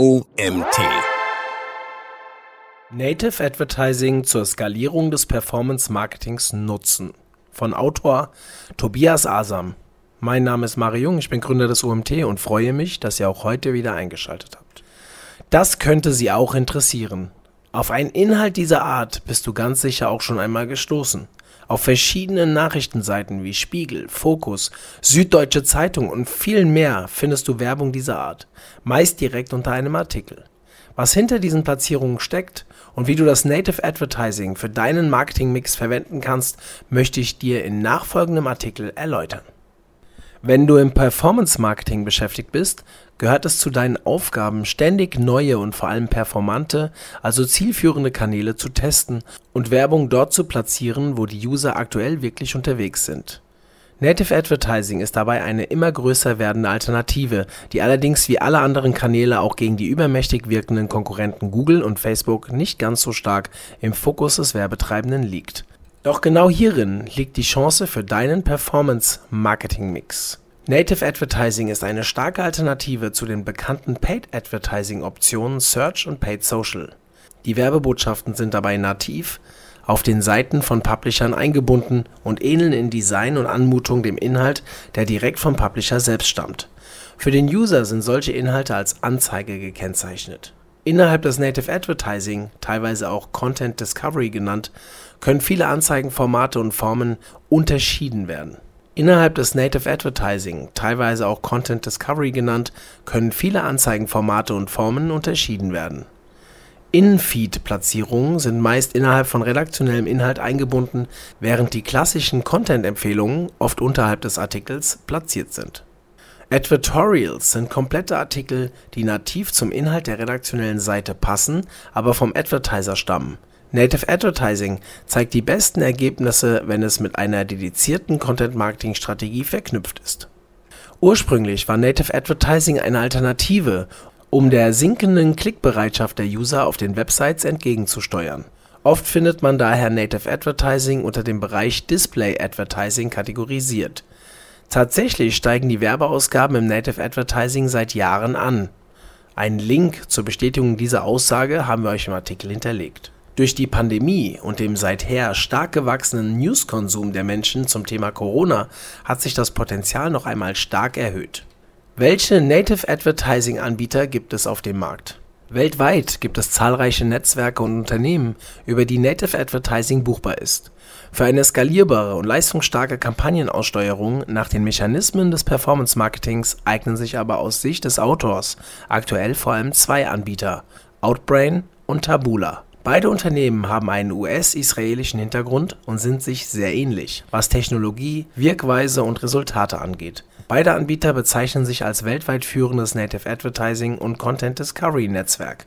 OMT. Native Advertising zur Skalierung des Performance Marketings nutzen. Von Autor Tobias Asam. Mein Name ist Mario Jung, ich bin Gründer des OMT und freue mich, dass ihr auch heute wieder eingeschaltet habt. Das könnte Sie auch interessieren. Auf einen Inhalt dieser Art bist du ganz sicher auch schon einmal gestoßen. Auf verschiedenen Nachrichtenseiten wie Spiegel, Fokus, Süddeutsche Zeitung und vielen mehr findest du Werbung dieser Art, meist direkt unter einem Artikel. Was hinter diesen Platzierungen steckt und wie du das Native Advertising für deinen Marketingmix verwenden kannst, möchte ich dir in nachfolgendem Artikel erläutern. Wenn du im Performance Marketing beschäftigt bist, gehört es zu deinen Aufgaben, ständig neue und vor allem performante, also zielführende Kanäle zu testen und Werbung dort zu platzieren, wo die User aktuell wirklich unterwegs sind. Native Advertising ist dabei eine immer größer werdende Alternative, die allerdings wie alle anderen Kanäle auch gegen die übermächtig wirkenden Konkurrenten Google und Facebook nicht ganz so stark im Fokus des Werbetreibenden liegt doch genau hierin liegt die Chance für deinen Performance-Marketing-Mix. Native Advertising ist eine starke Alternative zu den bekannten Paid Advertising-Optionen Search und Paid Social. Die Werbebotschaften sind dabei nativ auf den Seiten von Publishern eingebunden und ähneln in Design und Anmutung dem Inhalt, der direkt vom Publisher selbst stammt. Für den User sind solche Inhalte als Anzeige gekennzeichnet Innerhalb des Native Advertising, teilweise auch Content Discovery genannt, können viele Anzeigenformate und Formen unterschieden werden. Innerhalb des Native Advertising, teilweise auch Content Discovery genannt, können viele Anzeigenformate und Formen unterschieden werden. In-Feed-Platzierungen sind meist innerhalb von redaktionellem Inhalt eingebunden, während die klassischen Content-Empfehlungen oft unterhalb des Artikels platziert sind Advertorials sind komplette Artikel, die nativ zum Inhalt der redaktionellen Seite passen, aber vom Advertiser stammen. Native Advertising zeigt die besten Ergebnisse, wenn es mit einer dedizierten Content-Marketing-Strategie verknüpft ist. Ursprünglich war Native Advertising eine Alternative, um der sinkenden Klickbereitschaft der User auf den Websites entgegenzusteuern. Oft findet man daher Native Advertising unter dem Bereich Display Advertising kategorisiert Tatsächlich steigen die Werbeausgaben im Native Advertising seit Jahren an. Einen Link zur Bestätigung dieser Aussage haben wir euch im Artikel hinterlegt. Durch die Pandemie und dem seither stark gewachsenen Newskonsum der Menschen zum Thema Corona hat sich das Potenzial noch einmal stark erhöht. Welche Native Advertising Anbieter gibt es auf dem Markt? Weltweit gibt es zahlreiche Netzwerke und Unternehmen, über die Native Advertising buchbar ist. Für eine skalierbare und leistungsstarke Kampagnenaussteuerung nach den Mechanismen des Performance-Marketings eignen sich aber aus Sicht des Autors aktuell vor allem zwei Anbieter: Outbrain und Taboola. Beide Unternehmen haben einen US-israelischen Hintergrund und sind sich sehr ähnlich, was Technologie, Wirkweise und Resultate angeht. Beide Anbieter bezeichnen sich als weltweit führendes Native Advertising und Content Discovery Netzwerk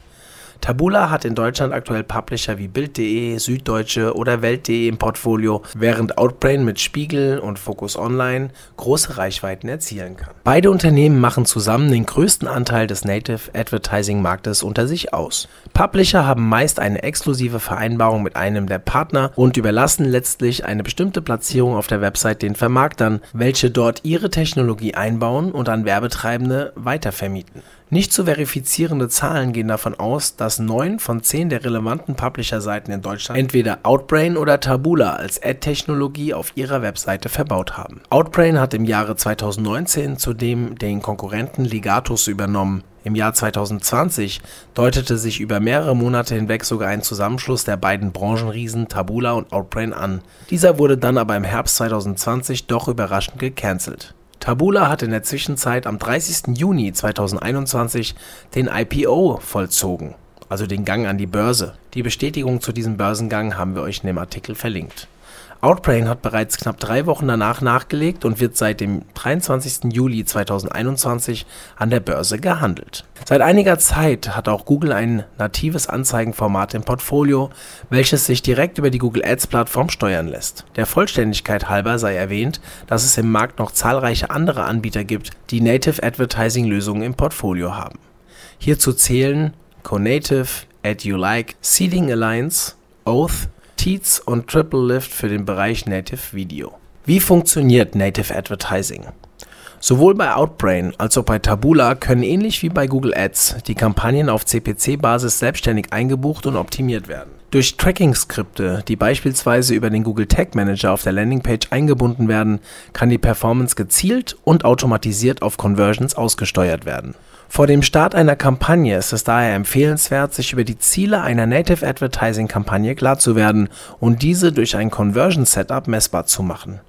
Taboola hat in Deutschland aktuell Publisher wie Bild.de, Süddeutsche oder Welt.de im Portfolio, während Outbrain mit Spiegel und Focus Online große Reichweiten erzielen kann. Beide Unternehmen machen zusammen den größten Anteil des Native Advertising Marktes unter sich aus. Publisher haben meist eine exklusive Vereinbarung mit einem der Partner und überlassen letztlich eine bestimmte Platzierung auf der Website den Vermarktern, welche dort ihre Technologie einbauen und an Werbetreibende weitervermieten. Nicht zu verifizierende Zahlen gehen davon aus, dass neun von zehn der relevanten Publisher-Seiten in Deutschland entweder Outbrain oder Taboola als Ad-Technologie auf ihrer Webseite verbaut haben. Outbrain hat im Jahre 2019 zudem den Konkurrenten Ligatus übernommen. Im Jahr 2020 deutete sich über mehrere Monate hinweg sogar ein Zusammenschluss der beiden Branchenriesen Taboola und Outbrain an. Dieser wurde dann aber im Herbst 2020 doch überraschend gecancelt Taboola hat in der Zwischenzeit am 30. Juni 2021 den IPO vollzogen, also den Gang an die Börse. Die Bestätigung zu diesem Börsengang haben wir euch in dem Artikel verlinkt Outbrain hat bereits knapp drei Wochen danach nachgelegt und wird seit dem 23. Juli 2021 an der Börse gehandelt. Seit einiger Zeit hat auch Google ein natives Anzeigenformat im Portfolio, welches sich direkt über die Google Ads Plattform steuern lässt. Der Vollständigkeit halber sei erwähnt, dass es im Markt noch zahlreiche andere Anbieter gibt, die Native Advertising Lösungen im Portfolio haben. Hierzu zählen Conative, AdUlike, Seeding Alliance, Oath, Teats und Triple Lift für den Bereich Native Video. Wie funktioniert Native Advertising? Sowohl bei Outbrain als auch bei Taboola können ähnlich wie bei Google Ads die Kampagnen auf CPC-Basis selbstständig eingebucht und optimiert werden. Durch Tracking-Skripte, die beispielsweise über den Google Tag Manager auf der Landingpage eingebunden werden, kann die Performance gezielt und automatisiert auf Conversions ausgesteuert werden. Vor dem Start einer Kampagne ist es daher empfehlenswert, sich über die Ziele einer Native Advertising Kampagne klar zu werden und diese durch ein Conversion Setup messbar zu machen.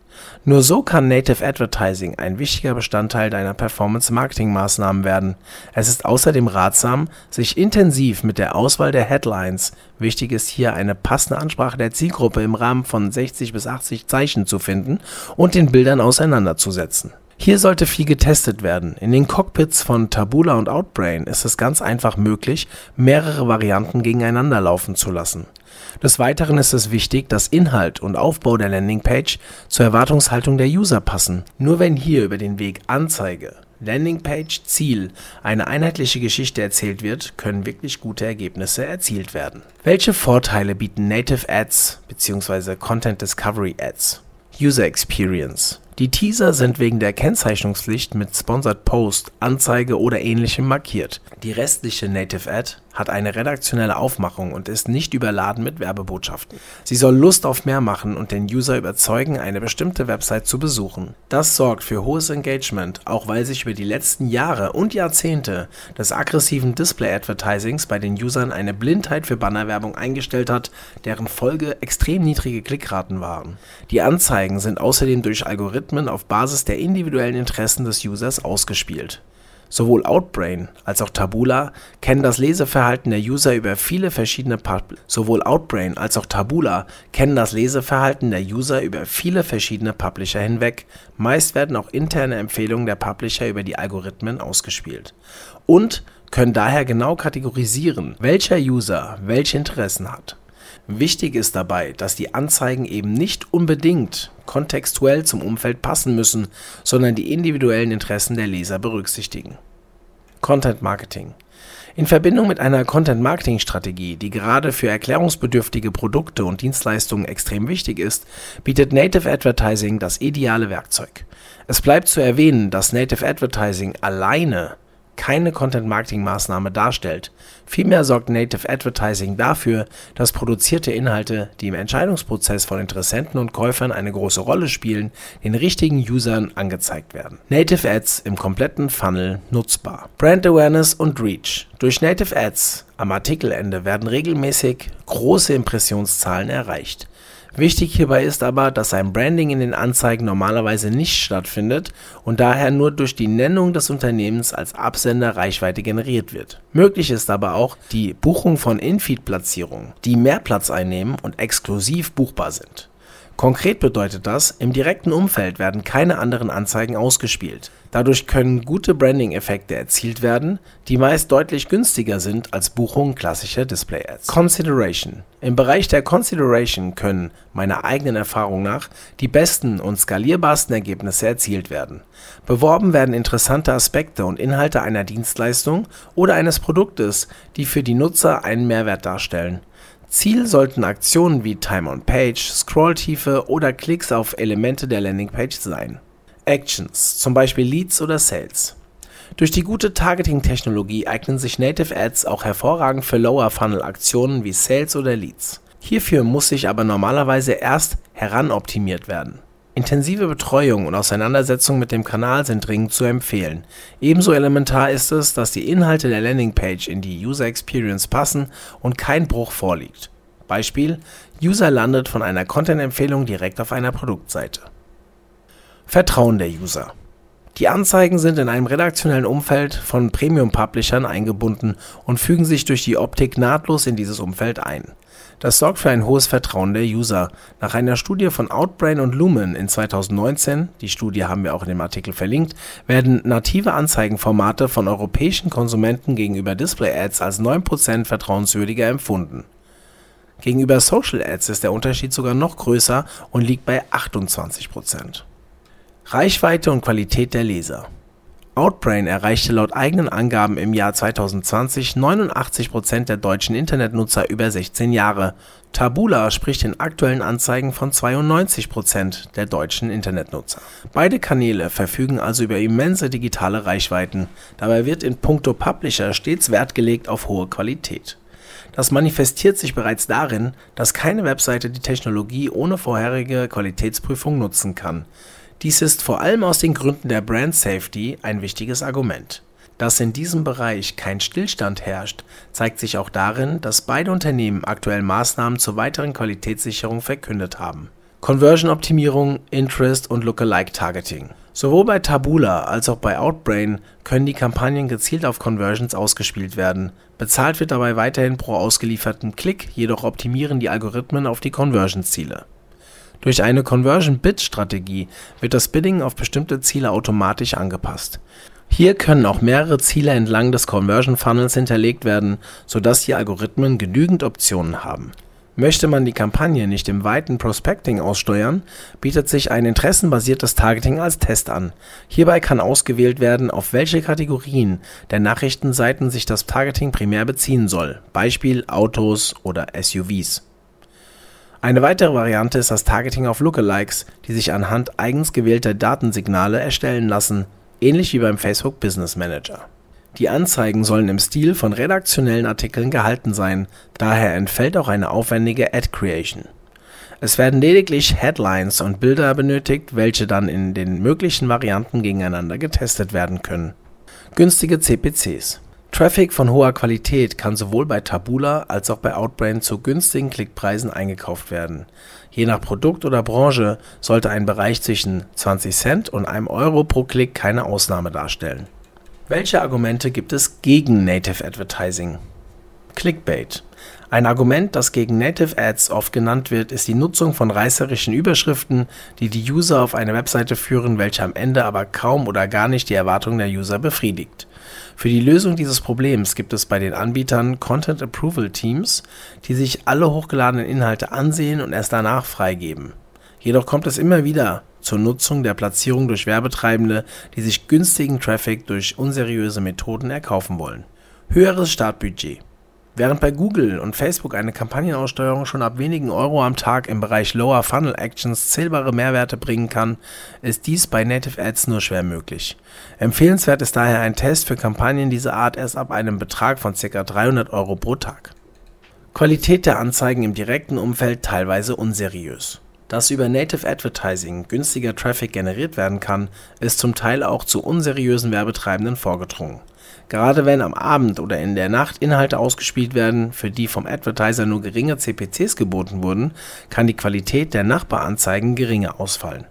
Nur so kann Native Advertising ein wichtiger Bestandteil deiner Performance-Marketing-Maßnahmen werden. Es ist außerdem ratsam, sich intensiv mit der Auswahl der Headlines (wichtig ist hier eine passende Ansprache der Zielgruppe im Rahmen von 60 bis 80 Zeichen zu finden) und den Bildern auseinanderzusetzen. Hier sollte viel getestet werden. In den Cockpits von Taboola und Outbrain ist es ganz einfach möglich, mehrere Varianten gegeneinander laufen zu lassen des Weiteren ist es wichtig, dass Inhalt und Aufbau der Landingpage zur Erwartungshaltung der User passen. Nur wenn hier über den Weg Anzeige, Landingpage, Ziel eine einheitliche Geschichte erzählt wird, können wirklich gute Ergebnisse erzielt werden. Welche Vorteile bieten Native Ads bzw. Content Discovery Ads? User Experience die Teaser sind wegen der Kennzeichnungspflicht mit Sponsored Post, Anzeige oder ähnlichem markiert. Die restliche Native Ad hat eine redaktionelle Aufmachung und ist nicht überladen mit Werbebotschaften. Sie soll Lust auf mehr machen und den User überzeugen, eine bestimmte Website zu besuchen. Das sorgt für hohes Engagement, auch weil sich über die letzten Jahre und Jahrzehnte des aggressiven Display-Advertisings bei den Usern eine Blindheit für Bannerwerbung eingestellt hat, deren Folge extrem niedrige Klickraten waren. Die Anzeigen sind außerdem durch Algorithmen auf Basis der individuellen Interessen des Users ausgespielt Sowohl Outbrain als auch Taboola kennen das Leseverhalten der User über viele verschiedene Sowohl Outbrain als auch Taboola kennen das Leseverhalten der User über viele verschiedene Publisher hinweg, meist werden auch interne Empfehlungen der Publisher über die Algorithmen ausgespielt und können daher genau kategorisieren, welcher User welche Interessen hat Wichtig ist dabei, dass die Anzeigen eben nicht unbedingt kontextuell zum Umfeld passen müssen, sondern die individuellen Interessen der Leser berücksichtigen. Content Marketing in Verbindung mit einer Content-Marketing-Strategie, die gerade für erklärungsbedürftige Produkte und Dienstleistungen extrem wichtig ist, bietet Native Advertising das ideale Werkzeug. Es bleibt zu erwähnen, dass Native Advertising alleine keine Content-Marketing-Maßnahme darstellt. Vielmehr sorgt Native Advertising dafür, dass produzierte Inhalte, die im Entscheidungsprozess von Interessenten und Käufern eine große Rolle spielen, den richtigen Usern angezeigt werden. Native Ads im kompletten Funnel nutzbar. Brand Awareness und Reach. Durch Native Ads am Artikelende werden regelmäßig große Impressionszahlen erreicht. Wichtig hierbei ist aber, dass ein Branding in den Anzeigen normalerweise nicht stattfindet und daher nur durch die Nennung des Unternehmens als Absender Reichweite generiert wird. Möglich ist aber auch die Buchung von In-Feed-Platzierungen, die mehr Platz einnehmen und exklusiv buchbar sind Konkret bedeutet das, im direkten Umfeld werden keine anderen Anzeigen ausgespielt. Dadurch können gute Branding-Effekte erzielt werden, die meist deutlich günstiger sind als Buchungen klassischer Display-Ads. Consideration Im Bereich der Consideration können, meiner eigenen Erfahrung nach, die besten und skalierbarsten Ergebnisse erzielt werden. Beworben werden interessante Aspekte und Inhalte einer Dienstleistung oder eines Produktes, die für die Nutzer einen Mehrwert darstellen Ziel sollten Aktionen wie Time on Page, Scrolltiefe oder Klicks auf Elemente der Landingpage sein. Actions, zum Beispiel Leads oder Sales. Durch die gute Targeting-Technologie eignen sich Native Ads auch hervorragend für Lower-Funnel-Aktionen wie Sales oder Leads. Hierfür muss sich aber normalerweise erst heranoptimiert werden Intensive Betreuung und Auseinandersetzung mit dem Kanal sind dringend zu empfehlen. Ebenso elementar ist es, dass die Inhalte der Landingpage in die User Experience passen und kein Bruch vorliegt. Beispiel: User landet von einer Content-Empfehlung direkt auf einer Produktseite. Vertrauen der User Die Anzeigen sind in einem redaktionellen Umfeld von Premium-Publishern eingebunden und fügen sich durch die Optik nahtlos in dieses Umfeld ein das sorgt für ein hohes Vertrauen der User. Nach einer Studie von Outbrain und Lumen in 2019 (die Studie haben wir auch in dem Artikel verlinkt) werden native Anzeigenformate von europäischen Konsumenten gegenüber Display-Ads als 9% vertrauenswürdiger empfunden. Gegenüber Social Ads ist der Unterschied sogar noch größer und liegt bei 28 Reichweite und Qualität der Leser Outbrain erreichte laut eigenen Angaben im Jahr 2020 89 Prozent der deutschen Internetnutzer über 16 Jahre. Taboola spricht in aktuellen Anzeigen von 92 Prozent der deutschen Internetnutzer. Beide Kanäle verfügen also über immense digitale Reichweiten. Dabei wird in puncto Publisher stets Wert gelegt auf hohe Qualität. Das manifestiert sich bereits darin, dass keine Webseite die Technologie ohne vorherige Qualitätsprüfung nutzen kann. Dies ist vor allem aus den Gründen der Brand Safety ein wichtiges Argument. Dass in diesem Bereich kein Stillstand herrscht, zeigt sich auch darin, dass beide Unternehmen aktuell Maßnahmen zur weiteren Qualitätssicherung verkündet haben. Conversion-Optimierung, Interest und Lookalike-Targeting. Sowohl bei Taboola als auch bei Outbrain können die Kampagnen gezielt auf Conversions ausgespielt werden. Bezahlt wird dabei weiterhin pro ausgelieferten Klick, jedoch optimieren die Algorithmen auf die Conversion-Ziele durch eine Conversion-Bid-Strategie wird das Bidding auf bestimmte Ziele automatisch angepasst. Hier können auch mehrere Ziele entlang des Conversion-Funnels hinterlegt werden, sodass die Algorithmen genügend Optionen haben. Möchte man die Kampagne nicht im weiten Prospecting aussteuern, bietet sich ein interessenbasiertes Targeting als Test an. Hierbei kann ausgewählt werden, auf welche Kategorien der Nachrichtenseiten sich das Targeting primär beziehen soll, Beispiel Autos oder SUVs eine weitere Variante ist das Targeting auf Lookalikes, die sich anhand eigens gewählter Datensignale erstellen lassen, ähnlich wie beim Facebook Business Manager. Die Anzeigen sollen im Stil von redaktionellen Artikeln gehalten sein, daher entfällt auch eine aufwendige Ad Creation. Es werden lediglich Headlines und Bilder benötigt, welche dann in den möglichen Varianten gegeneinander getestet werden können. Günstige CPCs Traffic von hoher Qualität kann sowohl bei Taboola als auch bei Outbrain zu günstigen Klickpreisen eingekauft werden. Je nach Produkt oder Branche sollte ein Bereich zwischen 20 Cent und einem Euro pro Klick keine Ausnahme darstellen. Welche Argumente gibt es gegen Native Advertising? Clickbait. Ein Argument, das gegen Native Ads oft genannt wird, ist die Nutzung von reißerischen Überschriften, die die User auf eine Webseite führen, welche am Ende aber kaum oder gar nicht die Erwartungen der User befriedigt. Für die Lösung dieses Problems gibt es bei den Anbietern Content Approval Teams, die sich alle hochgeladenen Inhalte ansehen und erst danach freigeben. Jedoch kommt es immer wieder zur Nutzung der Platzierung durch Werbetreibende, die sich günstigen Traffic durch unseriöse Methoden erkaufen wollen. Höheres Startbudget Während bei Google und Facebook eine Kampagnenaussteuerung schon ab wenigen Euro am Tag im Bereich Lower Funnel Actions zählbare Mehrwerte bringen kann, ist dies bei Native Ads nur schwer möglich. Empfehlenswert ist daher ein Test für Kampagnen dieser Art erst ab einem Betrag von ca. 300 Euro pro Tag. Qualität der Anzeigen im direkten Umfeld teilweise unseriös. Dass über Native Advertising günstiger Traffic generiert werden kann, ist zum Teil auch zu unseriösen Werbetreibenden vorgedrungen Gerade wenn am Abend oder in der Nacht Inhalte ausgespielt werden, für die vom Advertiser nur geringe CPCs geboten wurden, kann die Qualität der Nachbaranzeigen geringer ausfallen.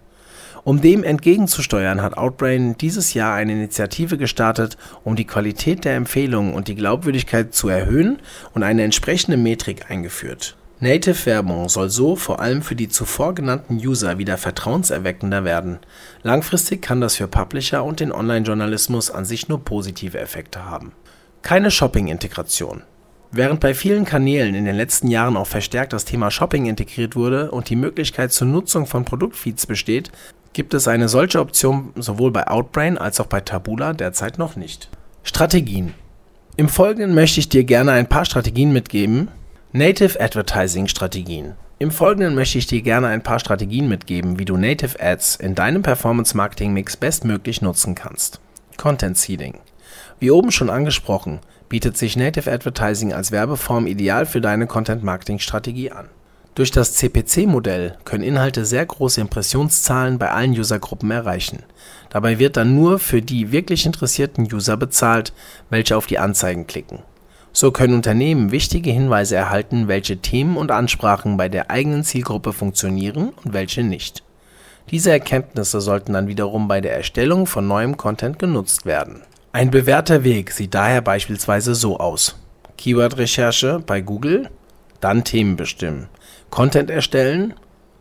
Um dem entgegenzusteuern, hat Outbrain dieses Jahr eine Initiative gestartet, um die Qualität der Empfehlungen und die Glaubwürdigkeit zu erhöhen und eine entsprechende Metrik eingeführt Native-Werbung soll so vor allem für die zuvor genannten User wieder vertrauenserweckender werden. Langfristig kann das für Publisher und den Online-Journalismus an sich nur positive Effekte haben. Keine Shopping-Integration Während bei vielen Kanälen in den letzten Jahren auch verstärkt das Thema Shopping integriert wurde und die Möglichkeit zur Nutzung von Produktfeeds besteht, gibt es eine solche Option sowohl bei Outbrain als auch bei Taboola derzeit noch nicht. Strategien Im Folgenden möchte ich dir gerne ein paar Strategien mitgeben, Native Advertising Strategien. Im Folgenden möchte ich dir gerne ein paar Strategien mitgeben, wie du Native Ads in deinem Performance Marketing Mix bestmöglich nutzen kannst. Content Seeding. Wie oben schon angesprochen, bietet sich Native Advertising als Werbeform ideal für deine Content Marketing Strategie an. Durch das CPC-Modell können Inhalte sehr große Impressionszahlen bei allen Usergruppen erreichen. Dabei wird dann nur für die wirklich interessierten User bezahlt, welche auf die Anzeigen klicken. So können Unternehmen wichtige Hinweise erhalten, welche Themen und Ansprachen bei der eigenen Zielgruppe funktionieren und welche nicht. Diese Erkenntnisse sollten dann wiederum bei der Erstellung von neuem Content genutzt werden. Ein bewährter Weg sieht daher beispielsweise so aus: Keyword-Recherche bei Google, dann Themen bestimmen, Content erstellen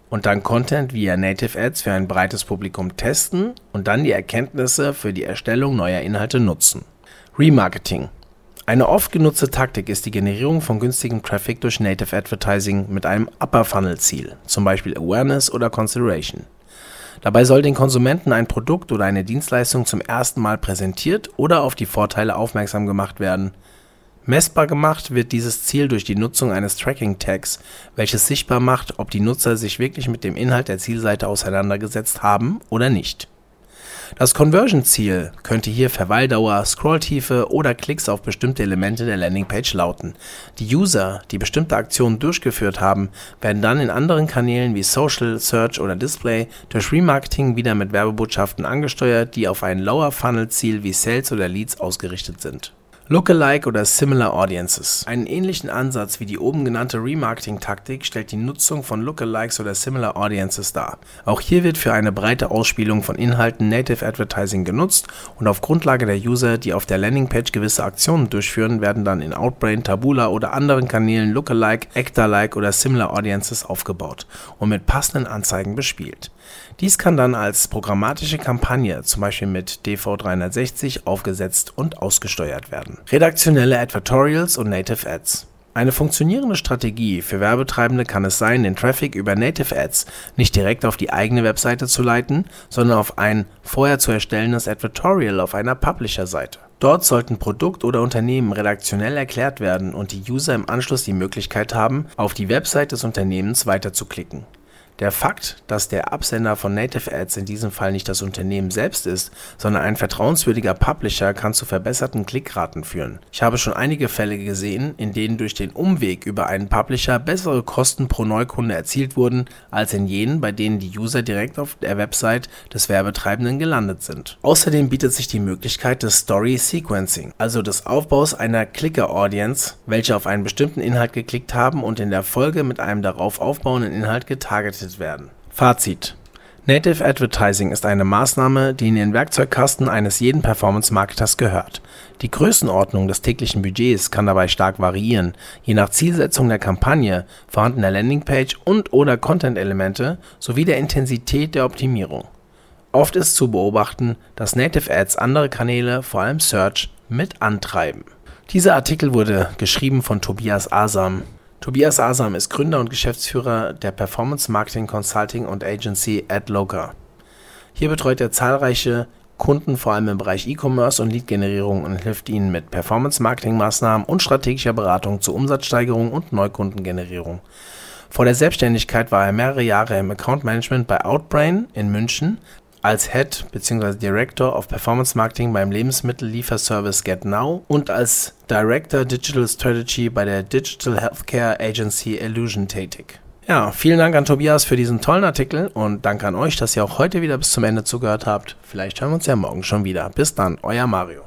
und dann Content via Native Ads für ein breites Publikum testen und dann die Erkenntnisse für die Erstellung neuer Inhalte nutzen. Remarketing eine oft genutzte Taktik ist die Generierung von günstigem Traffic durch Native Advertising mit einem Upper-Funnel-Ziel, zum Beispiel Awareness oder Consideration. Dabei soll den Konsumenten ein Produkt oder eine Dienstleistung zum ersten Mal präsentiert oder auf die Vorteile aufmerksam gemacht werden. Messbar gemacht wird dieses Ziel durch die Nutzung eines Tracking-Tags, welches sichtbar macht, ob die Nutzer sich wirklich mit dem Inhalt der Zielseite auseinandergesetzt haben oder nicht das Conversion-Ziel könnte hier Verweildauer, Scrolltiefe oder Klicks auf bestimmte Elemente der Landingpage lauten. Die User, die bestimmte Aktionen durchgeführt haben, werden dann in anderen Kanälen wie Social, Search oder Display durch Remarketing wieder mit Werbebotschaften angesteuert, die auf ein Lower-Funnel-Ziel wie Sales oder Leads ausgerichtet sind Lookalike oder Similar Audiences. Einen ähnlichen Ansatz wie die oben genannte Remarketing-Taktik stellt die Nutzung von Lookalikes oder Similar Audiences dar. Auch hier wird für eine breite Ausspielung von Inhalten Native Advertising genutzt und auf Grundlage der User, die auf der Landingpage gewisse Aktionen durchführen, werden dann in Outbrain, Taboola oder anderen Kanälen Lookalike, Actor-like oder Similar Audiences aufgebaut und mit passenden Anzeigen bespielt. Dies kann dann als programmatische Kampagne, zum Beispiel mit DV360, aufgesetzt und ausgesteuert werden. Redaktionelle Advertorials und Native Ads eine funktionierende Strategie für Werbetreibende kann es sein, den Traffic über Native Ads nicht direkt auf die eigene Webseite zu leiten, sondern auf ein vorher zu erstellendes Advertorial auf einer Publisher-Seite. Dort sollten Produkt oder Unternehmen redaktionell erklärt werden und die User im Anschluss die Möglichkeit haben, auf die Website des Unternehmens weiterzuklicken der Fakt, dass der Absender von Native Ads in diesem Fall nicht das Unternehmen selbst ist, sondern ein vertrauenswürdiger Publisher, kann zu verbesserten Klickraten führen. Ich habe schon einige Fälle gesehen, in denen durch den Umweg über einen Publisher bessere Kosten pro Neukunde erzielt wurden, als in jenen, bei denen die User direkt auf der Website des Werbetreibenden gelandet sind. Außerdem bietet sich die Möglichkeit des Story Sequencing, also des Aufbaus einer Clicker-Audience, welche auf einen bestimmten Inhalt geklickt haben und in der Folge mit einem darauf aufbauenden Inhalt getargetet getestet werden. Fazit Native Advertising ist eine Maßnahme, die in den Werkzeugkasten eines jeden Performance-Marketers gehört. Die Größenordnung des täglichen Budgets kann dabei stark variieren, je nach Zielsetzung der Kampagne, vorhandener Landingpage und/oder Content-Elemente sowie der Intensität der Optimierung. Oft ist zu beobachten, dass Native Ads andere Kanäle, vor allem Search, mit antreiben. Dieser Artikel wurde geschrieben von Tobias Asam Tobias Asam ist Gründer und Geschäftsführer der Performance Marketing Consulting und Agency AdLoca. Hier betreut er zahlreiche Kunden vor allem im Bereich E-Commerce und Lead-Generierung und hilft ihnen mit Performance-Marketing-Maßnahmen und strategischer Beratung zur Umsatzsteigerung und Neukundengenerierung. Vor der Selbstständigkeit war er mehrere Jahre im Account Management bei Outbrain in München, als Head bzw. Director of Performance Marketing beim Lebensmittellieferservice GetNow und als Director Digital Strategy bei der Digital Healthcare Agency Illusion tätig. Ja, vielen Dank an Tobias für diesen tollen Artikel und danke an euch, dass ihr auch heute wieder bis zum Ende zugehört habt. Vielleicht hören wir uns ja morgen schon wieder. Bis dann, euer Mario.